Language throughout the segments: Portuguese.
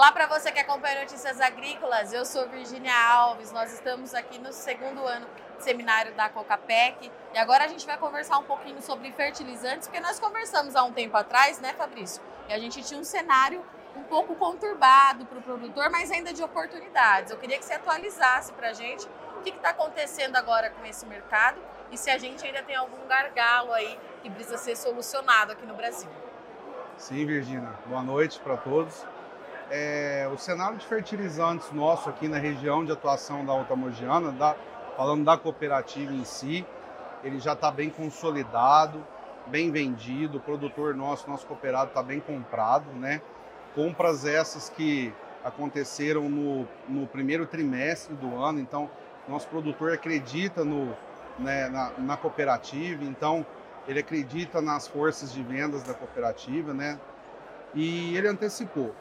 Olá para você que acompanha Notícias Agrícolas, eu sou Virginia Alves, nós estamos aqui no segundo ano de seminário da Cocapec e agora a gente vai conversar um pouquinho sobre fertilizantes, porque nós conversamos há um tempo atrás, né Fabrício? E a gente tinha um cenário um pouco conturbado para o produtor, mas ainda de oportunidades. Eu queria que você atualizasse para a gente o que está acontecendo agora com esse mercado e se a gente ainda tem algum gargalo aí que precisa ser solucionado aqui no Brasil. Sim, Virginia. Boa noite para todos. É, o cenário de fertilizantes nosso aqui na região de atuação da Alta Mogiana, da, falando da cooperativa em si, ele já está bem consolidado, bem vendido, o produtor nosso, nosso cooperado está bem comprado, né? Compras essas que aconteceram no, no primeiro trimestre do ano, então nosso produtor acredita no, né, na, na cooperativa, então ele acredita nas forças de vendas da cooperativa, né? E ele antecipou.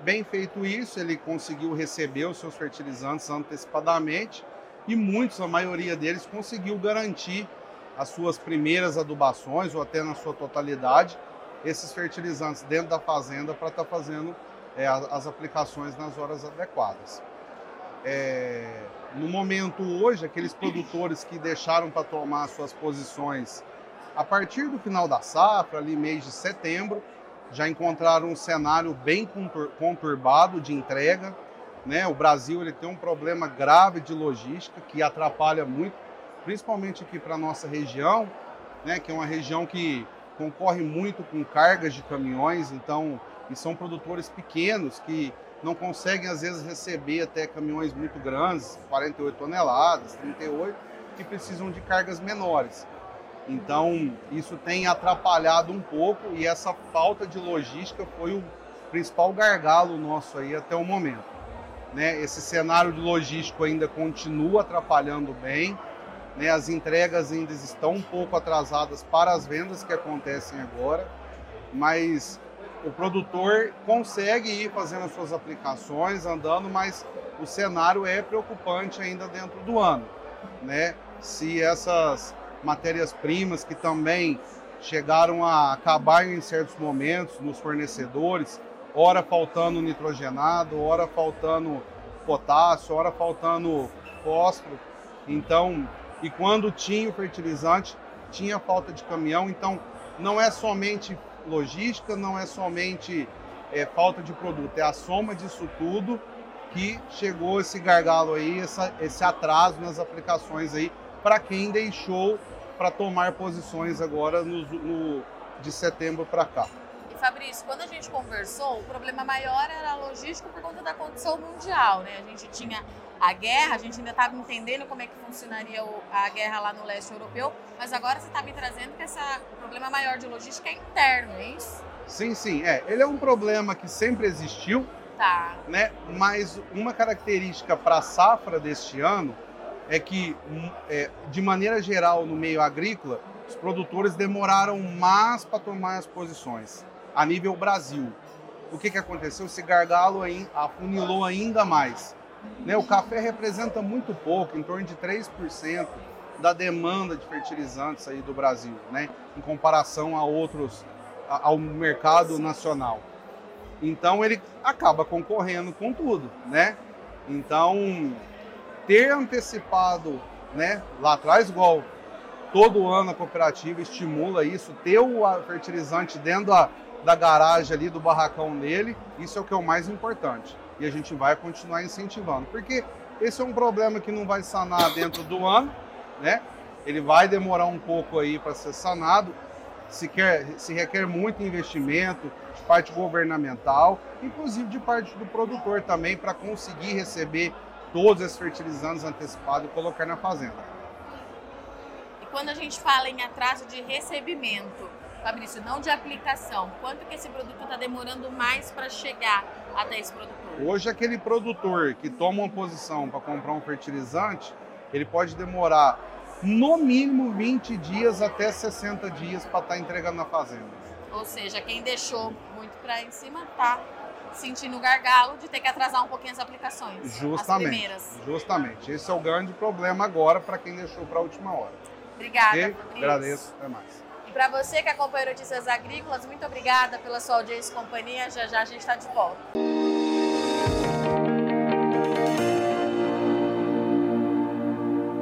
Bem feito isso, ele conseguiu receber os seus fertilizantes antecipadamente e muitos, a maioria deles, conseguiu garantir as suas primeiras adubações ou até na sua totalidade esses fertilizantes dentro da fazenda para estar tá fazendo é, as aplicações nas horas adequadas. É, no momento hoje, aqueles produtores que deixaram para tomar suas posições a partir do final da safra, ali mês de setembro, já encontraram um cenário bem conturbado de entrega. Né? O Brasil ele tem um problema grave de logística que atrapalha muito, principalmente aqui para a nossa região, né? que é uma região que concorre muito com cargas de caminhões, então, e são produtores pequenos que não conseguem às vezes receber até caminhões muito grandes, 48 toneladas, 38, que precisam de cargas menores. Então, isso tem atrapalhado um pouco e essa falta de logística foi o principal gargalo nosso aí até o momento. Né? Esse cenário de logístico ainda continua atrapalhando bem, né? as entregas ainda estão um pouco atrasadas para as vendas que acontecem agora, mas o produtor consegue ir fazendo as suas aplicações, andando, mas o cenário é preocupante ainda dentro do ano. Né? Se essas matérias-primas que também chegaram a acabar em certos momentos nos fornecedores, ora faltando nitrogenado, ora faltando potássio, ora faltando fósforo. Então, e quando tinha o fertilizante, tinha falta de caminhão. Então, não é somente logística, não é somente é, falta de produto, é a soma disso tudo que chegou esse gargalo aí, essa, esse atraso nas aplicações aí para quem deixou para tomar posições agora no, no de setembro para cá. E Fabrício, quando a gente conversou, o problema maior era a logística por conta da condição mundial, né? A gente tinha a guerra, a gente ainda estava entendendo como é que funcionaria a guerra lá no leste europeu, mas agora você está me trazendo que esse problema maior de logística é interno, é isso? Sim, sim, é. Ele é um problema que sempre existiu, tá. né? Mas uma característica para a safra deste ano é que, hum, é, de maneira geral, no meio agrícola, os produtores demoraram mais para tomar as posições, a nível Brasil. O que, que aconteceu? Esse gargalo afunilou ainda mais. Né? O café representa muito pouco, em torno de 3% da demanda de fertilizantes aí do Brasil, né? em comparação a outros, ao mercado nacional. Então ele acaba concorrendo com tudo, né? Então ter antecipado né, lá atrás, igual todo ano a cooperativa estimula isso, ter o fertilizante dentro da, da garagem ali, do barracão dele, isso é o que é o mais importante. E a gente vai continuar incentivando, porque esse é um problema que não vai sanar dentro do ano, né? Ele vai demorar um pouco aí para ser sanado, se, quer, se requer muito investimento de parte governamental, inclusive de parte do produtor também, para conseguir receber todos esses fertilizantes antecipados e colocar na fazenda. E quando a gente fala em atraso de recebimento, Fabrício, não de aplicação, quanto que esse produto está demorando mais para chegar até esse produtor? Hoje, aquele produtor que toma uma posição para comprar um fertilizante, ele pode demorar no mínimo 20 dias até 60 dias para estar tá entregando na fazenda. Ou seja, quem deixou muito para em cima está sentindo o gargalo de ter que atrasar um pouquinho as aplicações. Justamente. As justamente. Esse é o grande problema agora para quem deixou para a última hora. Obrigada, okay? Agradeço. Até mais. E para você que acompanha Notícias Agrícolas, muito obrigada pela sua audiência e companhia. Já já a gente está de volta.